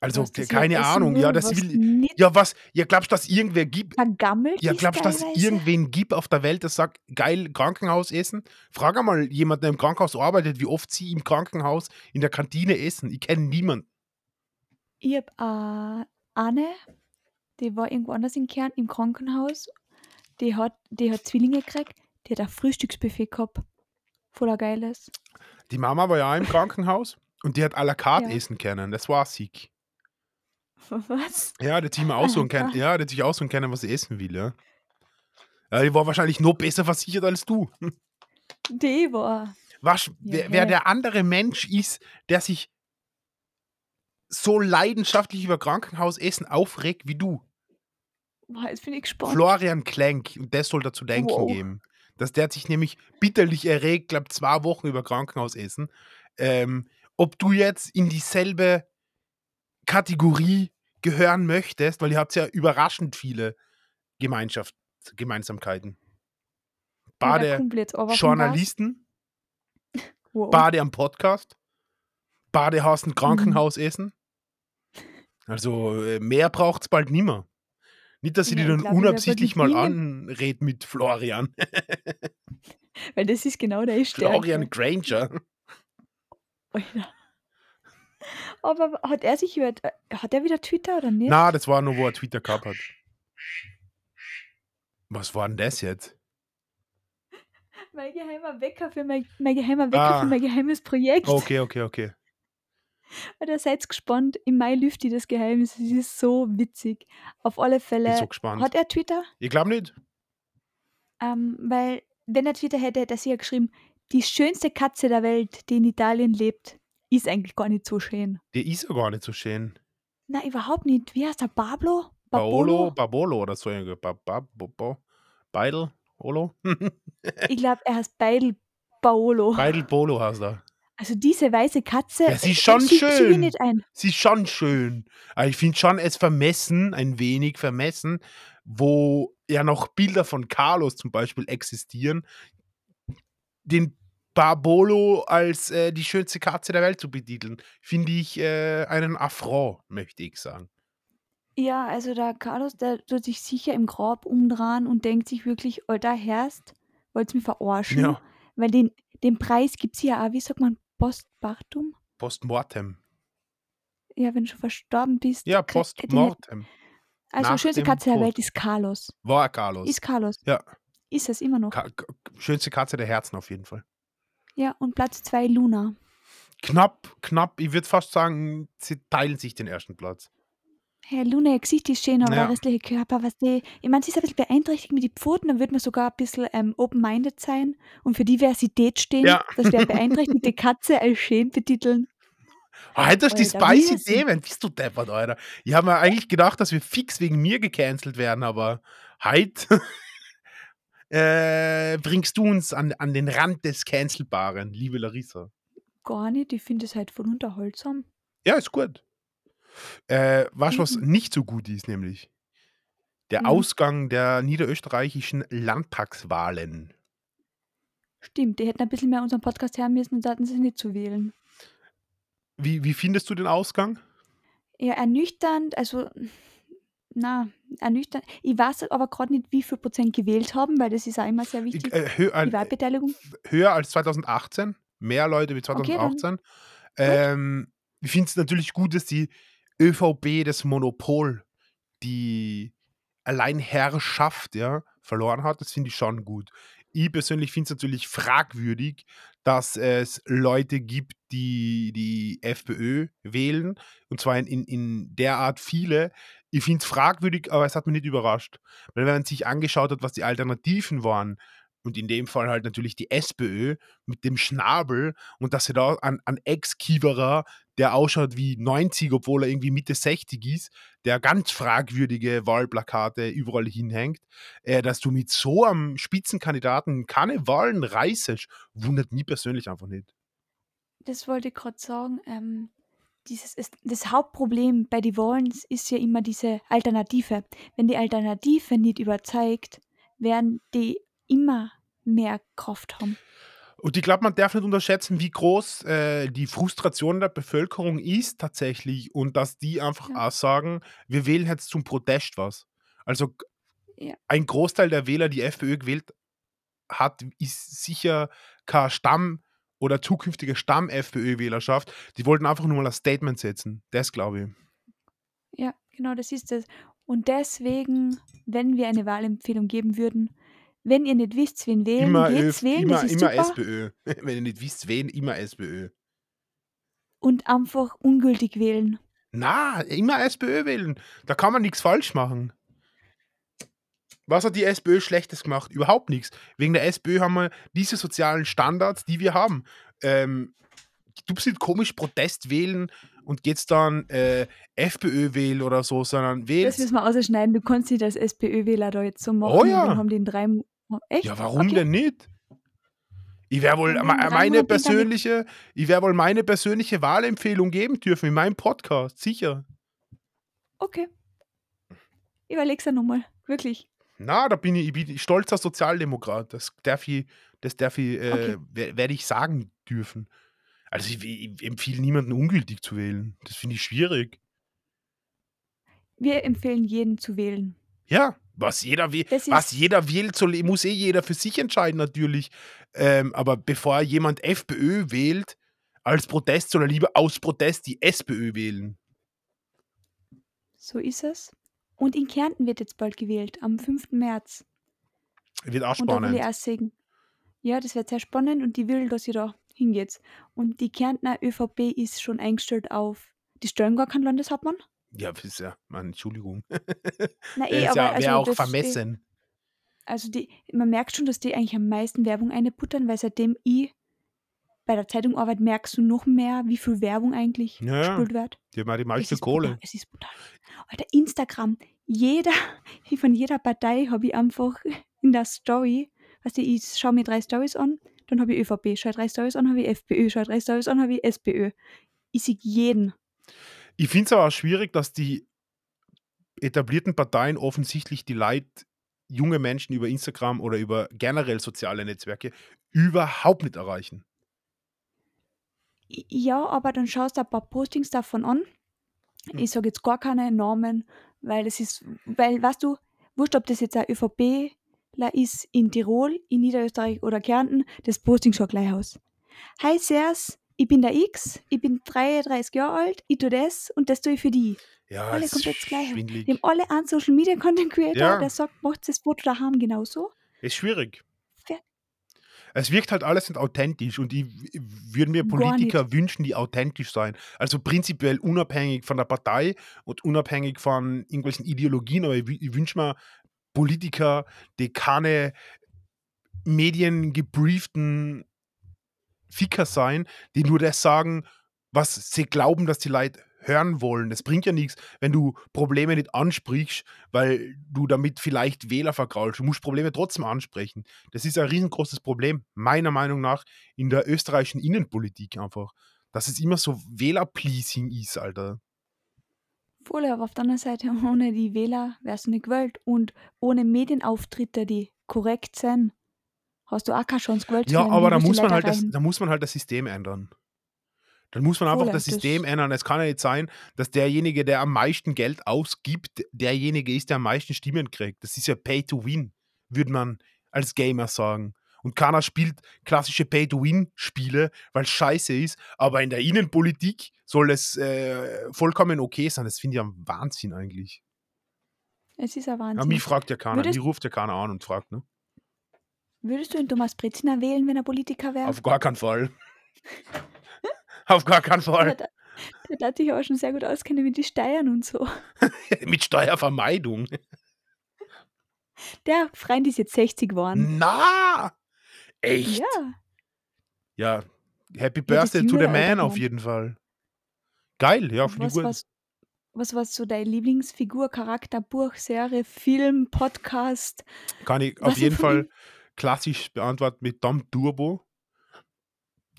Also, Was, keine Ahnung. Ja, das was will. Ja, was? Ja, glaubst du, dass irgendwer gibt? vergammelt Ja, glaubst du, dass irgendwen gibt auf der Welt, der sagt, geil, Krankenhausessen? Frag einmal jemanden, der im Krankenhaus arbeitet, wie oft sie im Krankenhaus in der Kantine essen. Ich kenne niemanden. Ich habe äh, eine, die war irgendwo anders in Kärnten im Krankenhaus. Die hat, die hat Zwillinge gekriegt. Die hat ein Frühstücksbuffet gehabt. Voller Geiles. Die Mama war ja auch im Krankenhaus und die hat à la carte Ja. essen können. Das war sick. Was? Ja, der la aussuchen können. Ja, der sich aussuchen können, was sie essen will, ja. Ja, die war wahrscheinlich noch besser versichert als du. Die war. Was, Ja, wer, wer der andere Mensch ist, der sich so leidenschaftlich über Krankenhausessen aufregt wie du. Boah, jetzt bin ich gespannt. Florian Klenk, und das soll dazu denken Wow. geben. Dass der hat sich nämlich bitterlich erregt, glaube zwei Wochen über Krankenhausessen. Ähm, ob du jetzt in dieselbe Kategorie gehören möchtest, weil ihr habt ja überraschend viele Gemeinschaft, Gemeinsamkeiten. Bade Journalisten, Wow. Bade am Podcast, Bade hassen Krankenhaus essen. Also äh, mehr braucht es bald nimmer. Nicht, dass ich Ja, die dann unabsichtlich mal Ihnen- anred mit Florian. Weil das ist genau der Stärke. Florian Granger. Alter. Aber hat er sich über, hat er wieder Twitter oder nicht? Na, das war nur, wo er Twitter gehabt hat. Was war denn das jetzt? Mein geheimer Wecker für mein, mein geheimer Wecker Ah. für mein geheimes Projekt. Okay, okay, okay. Alter, seid gespannt. Im Mai lüftet ihr das Geheimnis. Es ist so witzig. Auf alle Fälle. so gespannt. Hat er Twitter? Ich glaube nicht. Ähm, weil, wenn er Twitter hätte, hätte er sicher geschrieben, die schönste Katze der Welt, die in Italien lebt, ist eigentlich gar nicht so schön. Der ist ja gar nicht so schön. Na, überhaupt nicht. Wie heißt der? Pablo? Paolo, Babolo oder so. Beidel, Olo? Ich glaube, er heißt Beidel Paolo. Beidel Bolo heißt er. Also diese weiße Katze. Ja, sie ist äh, schon sie, Sie schön. ein. Sie ist schon schön. Aber ich finde schon es vermessen, ein wenig vermessen, wo ja noch Bilder von Carlos zum Beispiel existieren, den Barbolo als äh, die schönste Katze der Welt zu betiteln, finde ich äh, einen Affront, möchte ich sagen. Ja, also der Carlos, der tut sich sicher im Grab umdrehen und denkt sich wirklich, alter Herst, wollt's mich verarschen? Ja. Weil den, den Preis gibt's ja auch, wie sagt man, Postpartum? Postmortem. Ja, wenn du schon verstorben bist. Ja, Postmortem. Also nach schönste Katze der Tod. Welt ist Carlos. War Carlos. Ist Carlos. Ja. Ist es immer noch. Ka schönste Katze der Herzen auf jeden Fall. ja, und Platz zwei Luna. Knapp, knapp, ich würde fast sagen, sie teilen sich den ersten Platz. Herr Luna, ihr Gesicht ist schön, aber Ja. der restliche Körper, was die, ich meine, sie ist ein bisschen beeinträchtigt mit den Pfoten, dann würde man sogar ein bisschen ähm, open-minded sein und für Diversität stehen, Ja. dass wir eine beeinträchtigte Katze als schön betiteln. Alter, ist die Alter, spicy? Themen. Bist du deppert, Alter. Ich habe mir eigentlich gedacht, dass wir fix wegen mir gecancelt werden, aber heute äh, bringst du uns an, an den Rand des Cancelbaren, liebe Larissa. Gar nicht, ich finde es halt voll unterhaltsam. Ja, ist gut. Äh, du, was Mhm. nicht so gut ist, nämlich? Der Mhm. Ausgang der niederösterreichischen Landtagswahlen. Stimmt, die hätten ein bisschen mehr unseren Podcast hören müssen und da hatten sie nicht zu wählen. Wie, wie findest du den Ausgang? Ja, ernüchternd, also, na, ernüchternd. Ich weiß aber gerade nicht, wie viel Prozent gewählt haben, weil das ist auch immer sehr wichtig, Ich, äh, hö die äh, Wahlbeteiligung. höher als 2018, mehr Leute wie dann 2018. ähm, ich finde es natürlich gut, dass die ÖVP das Monopol, die Alleinherrschaft, ja, verloren hat. Das finde ich schon gut. Ich persönlich finde es natürlich fragwürdig, dass es Leute gibt, die die FPÖ wählen. Und zwar in, in, in der Art viele. Ich finde es fragwürdig, aber es hat mich nicht überrascht. Weil wenn man sich angeschaut hat, was die Alternativen waren, und in dem Fall halt natürlich die SPÖ mit dem Schnabel und dass sie da an, an Ex-Kiewerer, der ausschaut wie 90, obwohl er irgendwie Mitte 60 ist, der ganz fragwürdige Wahlplakate überall hinhängt, äh, dass du mit so einem Spitzenkandidaten keine Wahlen reißest, wundert mich persönlich einfach nicht. Das wollte ich gerade sagen. Ähm, dieses ist, das Hauptproblem bei den Wahlen ist ja immer diese Alternative. Wenn die Alternative nicht überzeugt, werden die immer mehr Kraft haben. Und ich glaube, man darf nicht unterschätzen, wie groß äh, die Frustration der Bevölkerung ist tatsächlich und dass die einfach Ja. auch sagen, wir wählen jetzt zum Protest was. Also Ja. ein Großteil der Wähler, die FPÖ gewählt hat, ist sicher kein Stamm oder zukünftige Stamm-FPÖ-Wählerschaft. Die wollten einfach nur mal ein Statement setzen. Das glaube ich. Ja, genau, das ist es. Und deswegen, wenn wir eine Wahlempfehlung geben würden, wenn ihr nicht wisst, wen wählen, Immer, geht's Öf, wählen, immer, das ist immer super. SPÖ. Wenn ihr nicht wisst, wen, immer SPÖ. Und einfach ungültig wählen. Na, immer SPÖ wählen. Da kann man nichts falsch machen. Was hat die SPÖ Schlechtes gemacht? Überhaupt nichts. Wegen der SPÖ haben wir diese sozialen Standards, die wir haben. Ähm, du bist nicht komisch Protest wählen und jetzt dann äh, FPÖ wählen oder so, sondern Das wählst. müssen wir ausschneiden. Du kannst nicht als SPÖ-Wähler da jetzt so machen. Oh ja. dann haben die in drei Mo- Echt? Ja, warum okay. denn nicht? Ich werde wohl drei meine persönliche, ich werde wohl meine persönliche Wahlempfehlung geben dürfen in meinem Podcast, sicher. Okay. Überleg's ja nochmal. Wirklich. Na, da bin ich, ich bin stolzer Sozialdemokrat. Das darf ich, das darf ich, äh, Okay. wer- werde ich sagen dürfen. Also ich, ich empfehle niemanden ungültig zu wählen. Das finde ich schwierig. Wir empfehlen jeden zu wählen. Ja, was jeder wählt, Das was jeder wählt, soll, muss eh jeder für sich entscheiden natürlich. Ähm, aber bevor jemand FPÖ wählt, als Protest soll er lieber aus Protest die SPÖ wählen. So ist es. Und in Kärnten wird jetzt bald gewählt, am 5. März. Wird auch Und da will ich spannend. auch sagen, ja, das wird sehr spannend und ich will, dass ihr da hingeht. Und die Kärntner ÖVP ist schon eingestellt auf, die stellen gar keinen Landeshauptmann. Ja, das ist ja, Mann, Entschuldigung. Na Das eh, ist aber ja, also, auch vermessen. also die, man merkt schon, dass die eigentlich am meisten Werbung einputtern, weil seitdem ich bei der Zeitung arbeite, merkst du noch mehr, wie viel Werbung eigentlich Ja, gespült wird. Die haben die meiste ist Kohle. brutal. Es ist brutal. Alter, Instagram. Jeder, von jeder Partei habe ich einfach in der Story, weißt du, ich schaue mir drei Stories an, dann habe ich ÖVP, schaue drei Stories an, habe ich FPÖ, schaue drei Stories an, habe ich SPÖ. Ich sehe jeden. Ich finde es aber auch schwierig, dass die etablierten Parteien offensichtlich die Leute, junge Menschen über Instagram oder über generell soziale Netzwerke überhaupt nicht erreichen. Ja, aber dann schaust du ein paar Postings davon an. Hm. Ich sage jetzt gar keine Namen, weil es ist, weil, weißt du, wurscht, ob das jetzt ein ÖVPler ist in Tirol, in Niederösterreich oder Kärnten, das Posting schaut gleich aus. Hi, Sers, ich bin der X, ich bin 33 Jahre alt, ich tue das und das tue ich für die. Ja, Alle komplett das Gleiche. Wir haben alle einen Social Media Content Creator, Ja. der sagt, macht das Foto daheim genauso. Ist schwierig. Fer- Es wirkt halt alles nicht authentisch und ich würde mir Politiker wünschen, die authentisch sein. Also prinzipiell unabhängig von der Partei und unabhängig von irgendwelchen Ideologien, aber ich, ich wünsche mir Politiker, die keine mediengebrieften Ficker sein, die nur das sagen, was sie glauben, dass die Leute hören wollen. Das bringt ja nichts, wenn du Probleme nicht ansprichst, weil du damit vielleicht Wähler vergraulst. Du musst Probleme trotzdem ansprechen. Das ist ein riesengroßes Problem, meiner Meinung nach, in der österreichischen Innenpolitik einfach. Dass es immer so Wähler-Pleasing ist, Alter. Voll, aber auf der anderen Seite, ohne die Wähler wärst du nicht gewählt. Und ohne Medienauftritte, die korrekt sind, hast du auch keine Chance gewählt Ja, aber da muss, man halt das, da muss man halt das System ändern. Dann muss man einfach Voll, das das- System ändern. Es kann ja nicht sein, dass derjenige, der am meisten Geld ausgibt, derjenige ist, der am meisten Stimmen kriegt. Das ist ja Pay to Win, würde man als Gamer sagen. Und keiner spielt klassische Pay-to-Win-Spiele, weil es scheiße ist. Aber in der Innenpolitik soll es äh, vollkommen okay sein. Das finde ich am Wahnsinn eigentlich. Es ist ein Aber Wahnsinn. mich fragt ja keiner. Würdest- Mich ruft ja keiner an und fragt. Ne? Würdest du den Thomas Breziner wählen, wenn er Politiker wäre? Auf gar keinen Fall. Auf gar keinen Fall. Der, der darf dich aber schon sehr gut auskennen mit den Steuern und so. Mit Steuervermeidung. Der Freund ist jetzt 60 geworden. Na! Echt? Ja, Ja, Happy Birthday to the man auf jeden Fall. Geil, ja, finde ich was, gut. was, was war so deine Lieblingsfigur, Charakter, Buch, Serie, Film, Podcast? Kann ich was auf jeden Fall klassisch beantworten mit Dom Turbo.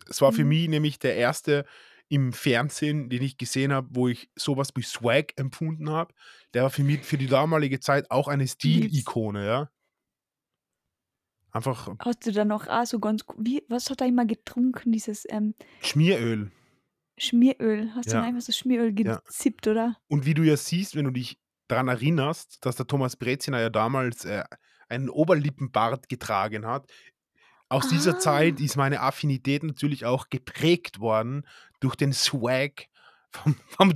Es war für Mhm. mich nämlich der erste im Fernsehen, den ich gesehen habe, wo ich sowas wie Swag empfunden habe. Der war für mich für die damalige Zeit auch eine Stilikone, ja. Einfach Hast du da noch auch so ganz, wie, was hat er immer getrunken, dieses ähm, Schmieröl. Schmieröl? Hast du Ja. dann einfach so Schmieröl Ja. gezippt, oder? Und wie du ja siehst, wenn du dich daran erinnerst, dass der Thomas Breziner ja damals äh, einen Oberlippenbart getragen hat. Aus dieser Ah. Zeit ist meine Affinität natürlich auch geprägt worden durch den Swag vom, vom,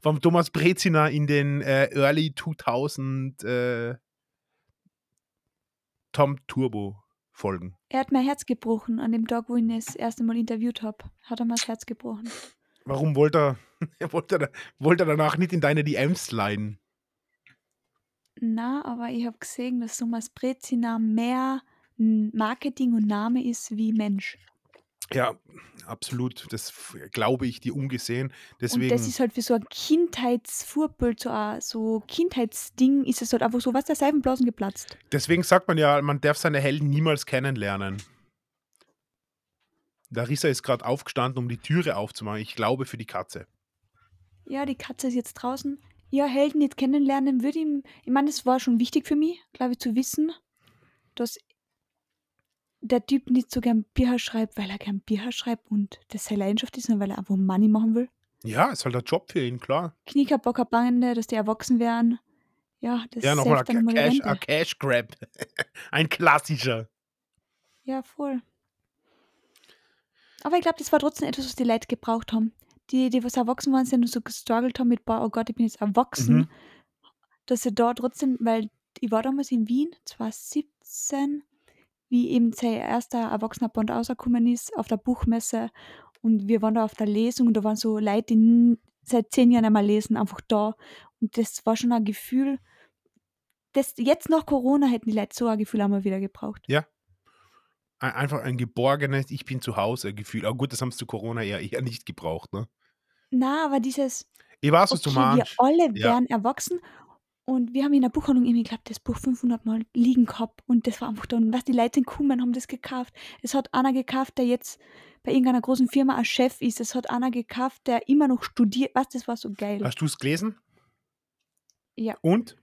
vom Thomas Breziner in den äh, Early 2000 äh, Tom Turbo Folgen. Er hat mein Herz gebrochen an dem Tag, wo ich ihn das erste Mal interviewt habe. Hat er mir das Herz gebrochen. Warum wollte er, er wollte, er- wollte er danach nicht in deine DMs leiden? Na, aber ich habe gesehen, dass Thomas Brezina mehr Marketing und Name ist wie Mensch. Ja, absolut. Das glaube ich dir ungesehen. Und Deswegen. das ist halt für so ein Kindheitsvorbild, so ein so Kindheitsding, ist es halt einfach so, was der Seifenblasen geplatzt. Deswegen sagt man ja, man darf seine Helden niemals kennenlernen. Larissa ist gerade aufgestanden, um die Türe aufzumachen. Ich glaube für die Katze. Ja, die Katze ist jetzt draußen. Ja, Helden jetzt kennenlernen würde ihm, ich meine, das war schon wichtig für mich, glaube ich, zu wissen, dass der Typ nicht so gern Bücher schreibt, weil er gern Bücher schreibt und das seine Leidenschaft ist, sondern weil er einfach Money machen will. Ja, ist halt der Job für ihn, klar. Knieker, Bocker, Bande, dass die erwachsen werden. Ja, das Ja, nochmal saved dann ein Cash, Cash Grab. ein klassischer. Ja, voll. Aber ich glaube, das war trotzdem etwas, was die Leute gebraucht haben. Die, die was erwachsen waren, sind und so gestruggelt haben mit, boah, oh Gott, ich bin jetzt erwachsen. Mhm. Dass sie da trotzdem, weil ich war damals in Wien, 2017, wie eben sein erster erwachsener Band rausgekommen ist, auf der Buchmesse. Und wir waren da auf der Lesung und da waren so Leute, die seit zehn Jahren einmal lesen, einfach da. Und das war schon ein Gefühl, das jetzt nach Corona hätten die Leute so ein Gefühl einmal wieder gebraucht. Ein- Einfach ein geborgenes Ich bin zu Hause Gefühl. Aber gut, das haben sie zu Corona eher, eher nicht gebraucht. Ne? Na, aber dieses, Ich weiß, was du okay, wir meinst. alle Ja. werden erwachsen und wir haben in der Buchhandlung irgendwie, ich glaube, das Buch 500 Mal liegen gehabt und das war einfach da. Und was die Leute sind gekommen, haben das gekauft. Es hat einer gekauft, der jetzt bei irgendeiner großen Firma ein Chef ist. Es hat einer gekauft, der immer noch studiert. Was, das war so geil. Hast du es gelesen? Ja. Und?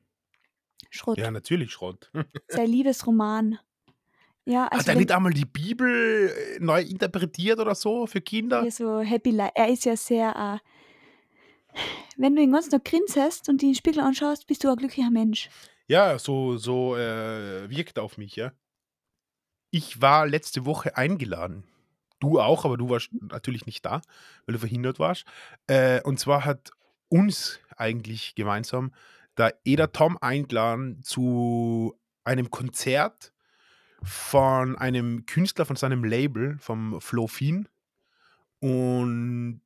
Schrott. Ja, natürlich Schrott. Sein Liebesroman. Ja, Hat also er wenn nicht einmal die Bibel äh, neu interpretiert oder so für Kinder? ihr so happy life, er ist ja sehr, äh, wenn du den ganzen Tag grinsest und in den Spiegel anschaust, bist du ein glücklicher Mensch. Ja, so, so äh, wirkt auf mich, ja. Ich war letzte Woche eingeladen. Du auch, aber du warst natürlich nicht da, weil du verhindert warst. Äh, und zwar hat uns eigentlich gemeinsam der Eder Tom eingeladen zu einem Konzert von einem Künstler von seinem Label, vom Flofin. Und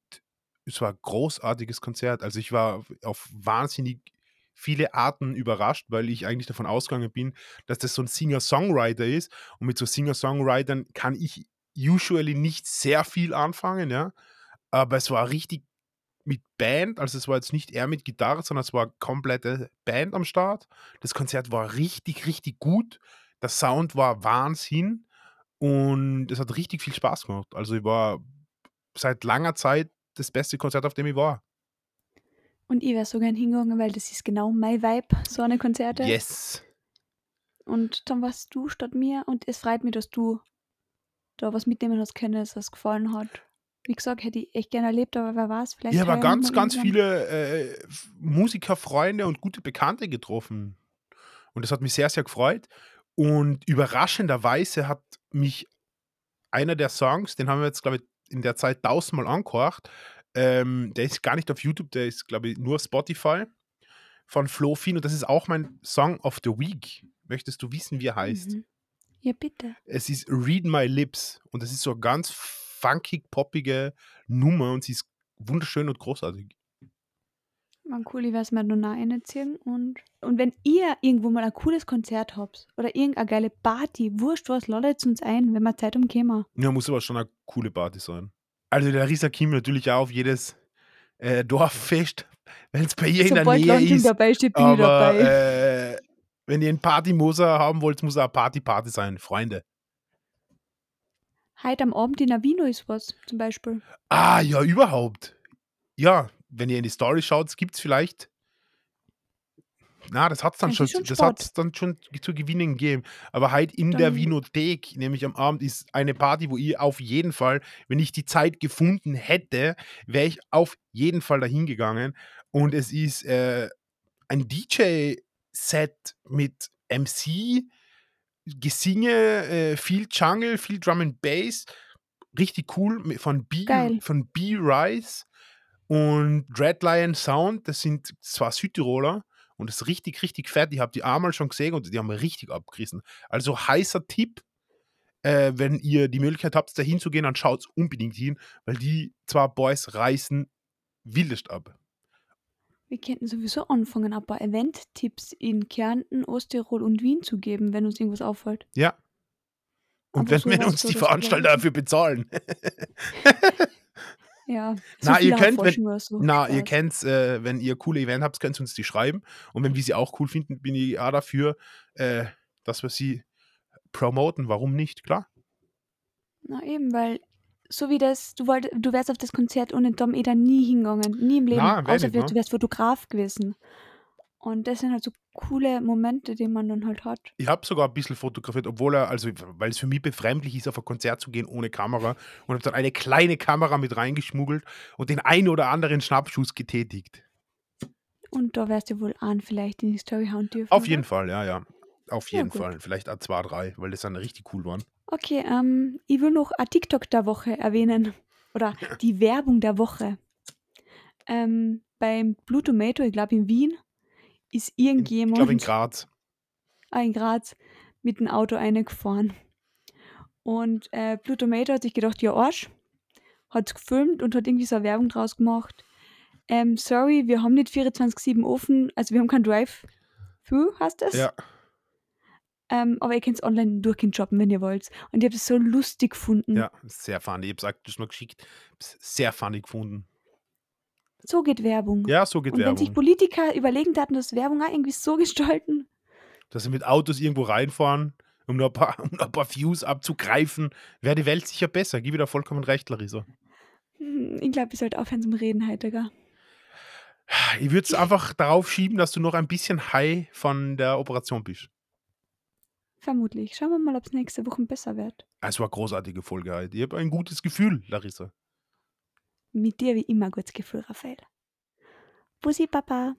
es war ein großartiges Konzert. Also ich war auf wahnsinnig viele Arten überrascht, weil ich eigentlich davon ausgegangen bin, dass das so ein Singer-Songwriter ist. Und mit so Singer-Songwritern kann ich usually nicht sehr viel anfangen, ja. Aber es war richtig mit Band, also es war jetzt nicht er mit Gitarre, sondern es war komplette Band am Start. Das Konzert war richtig, richtig gut. Der Sound war Wahnsinn und es hat richtig viel Spaß gemacht. Also ich war seit langer Zeit das beste Konzert, auf dem ich war. Und ich wäre so gern hingegangen, weil das ist genau mein Vibe, so eine Konzerte. Yes. Und dann warst du statt mir und es freut mich, dass du da was mitnehmen hast können, dass es gefallen hat. Wie gesagt, hätte ich echt gerne erlebt, aber wer weiß, vielleicht. Ich habe ganz, ganz irgendwann. viele äh, Musikerfreunde und gute Bekannte getroffen. Und das hat mich sehr, sehr gefreut. Und überraschenderweise hat mich einer der Songs, den haben wir jetzt, glaube ich, in der Zeit tausendmal angehört, ähm, der ist gar nicht auf YouTube, der ist, glaube ich, nur auf Spotify von Flo Fin und das ist auch mein Song of the Week. Möchtest du wissen, wie er heißt? Mhm. Ja, bitte. Es ist Read My Lips und das ist so eine ganz funkig, poppige Nummer und sie ist wunderschön und großartig. Man cool, ich werde es mir nur reinziehen. Und, und wenn ihr irgendwo mal ein cooles Konzert habt oder irgendeine geile Party, wurscht was, ladet uns ein, wenn wir Zeit um umkommen. Ja, muss aber schon eine coole Party sein. Also der Risa Kim natürlich auch auf jedes äh, Dorffest, wenn es bei ihr in der Nähe Landung ist. dabei steht, bin ich Aber dabei. äh, wenn ihr einen Partymoser haben wollt, muss auch Party-Party sein, Freunde. Heute am Abend in der Vino ist was, zum Beispiel. Ah, ja, überhaupt. Ja, wenn ihr in die Story schaut, gibt es vielleicht. Na, das hat es dann schon, ist schon das Sport. hat's dann schon zu gewinnen gegeben. Aber halt in der Dann- Vinothek, nämlich am Abend, ist eine Party, wo ich auf jeden Fall, wenn ich die Zeit gefunden hätte, wäre ich auf jeden Fall dahin gegangen. Und es ist äh, ein DJ-Set mit MC, Gesinge, äh, viel Jungle, viel Drum and Bass. Richtig cool von B, Geil. von B Rise und Dreadlion Sound. Das sind zwar Südtiroler und das ist richtig, richtig fett. Ich habe die einmal schon gesehen und die haben richtig abgerissen. Also heißer Tipp, äh, wenn ihr die Möglichkeit habt, da hinzugehen, dann schaut unbedingt hin, weil die zwei Boys reißen wildest ab. Wir könnten sowieso anfangen, ein paar Event-Tipps in Kärnten, Osttirol und Wien zu geben, wenn uns irgendwas auffällt. Ja. Und Aber wenn, so wenn uns die Veranstalter dafür bezahlen. Ja. Na, ihr könnt, wenn- so. Na, ihr Spaß. kennt äh, wenn ihr coole Event habt, könnt ihr uns die schreiben. Und wenn wir sie auch cool finden, bin ich auch dafür, äh, dass wir sie promoten. Warum nicht? Klar. Na eben, weil so wie das, du wolltest, du wärst auf das Konzert ohne Tom Eder nie hingegangen, nie im Leben, Na, außer nicht, ne? du wärst Fotograf gewesen. Und das sind halt so coole Momente, die man dann halt hat. Ich habe sogar ein bisschen fotografiert, obwohl er, also weil es für mich befremdlich ist, auf ein Konzert zu gehen ohne Kamera und habe dann eine kleine Kamera mit reingeschmuggelt und den einen oder anderen Schnappschuss getätigt. Und da wärst du wohl an, vielleicht in die Story hauen dürfen. Auf oder? jeden Fall, ja, ja. Auf Ja, jeden gut. Fall. Vielleicht auch zwei, drei, weil das dann richtig cool waren. Okay, ähm, ich will noch ein TikTok der Woche erwähnen. Oder die Werbung der Woche. Ähm, beim Blue Tomato, ich glaube in Wien, ist In, ich irgendjemand glaube in Graz. ah, in Graz mit dem Auto eingefahren. Und äh, Blue Tomato hat sich gedacht, ja Arsch, hat gefilmt und hat irgendwie so eine Werbung draus gemacht. Ähm, sorry, wir haben nicht 24-7 offen, also wir haben kein Drive-Thru, heißt das? Ja. Ähm, aber ihr könnt es online durchgehen shoppen, wenn ihr wollt. Und ich habe es so lustig gefunden. Ja, sehr funny. Ich habe du hast mir geschickt. Sehr funny gefunden. So geht Werbung. Ja, so geht und wenn sich Werbung. Politiker überlegen hatten, das Werbung auch irgendwie so gestalten, Dass sie mit Autos irgendwo reinfahren, um noch ein paar, um ein paar Views abzugreifen, wäre die Welt sicher besser. Gib da vollkommen recht, Larissa. hm, ich glaube, ich sollte aufhören zum Reden heute, gell? Ich würde es einfach darauf schieben, dass du noch ein bisschen high von der Operation bist. Vermutlich. Schauen wir mal, ob es nächste Woche besser wird. Es war eine großartige Folge heute. Ich habe ein gutes Gefühl, Larissa. Mit dir wie immer gutes Gefühl, Raphael. Bussi, Papa.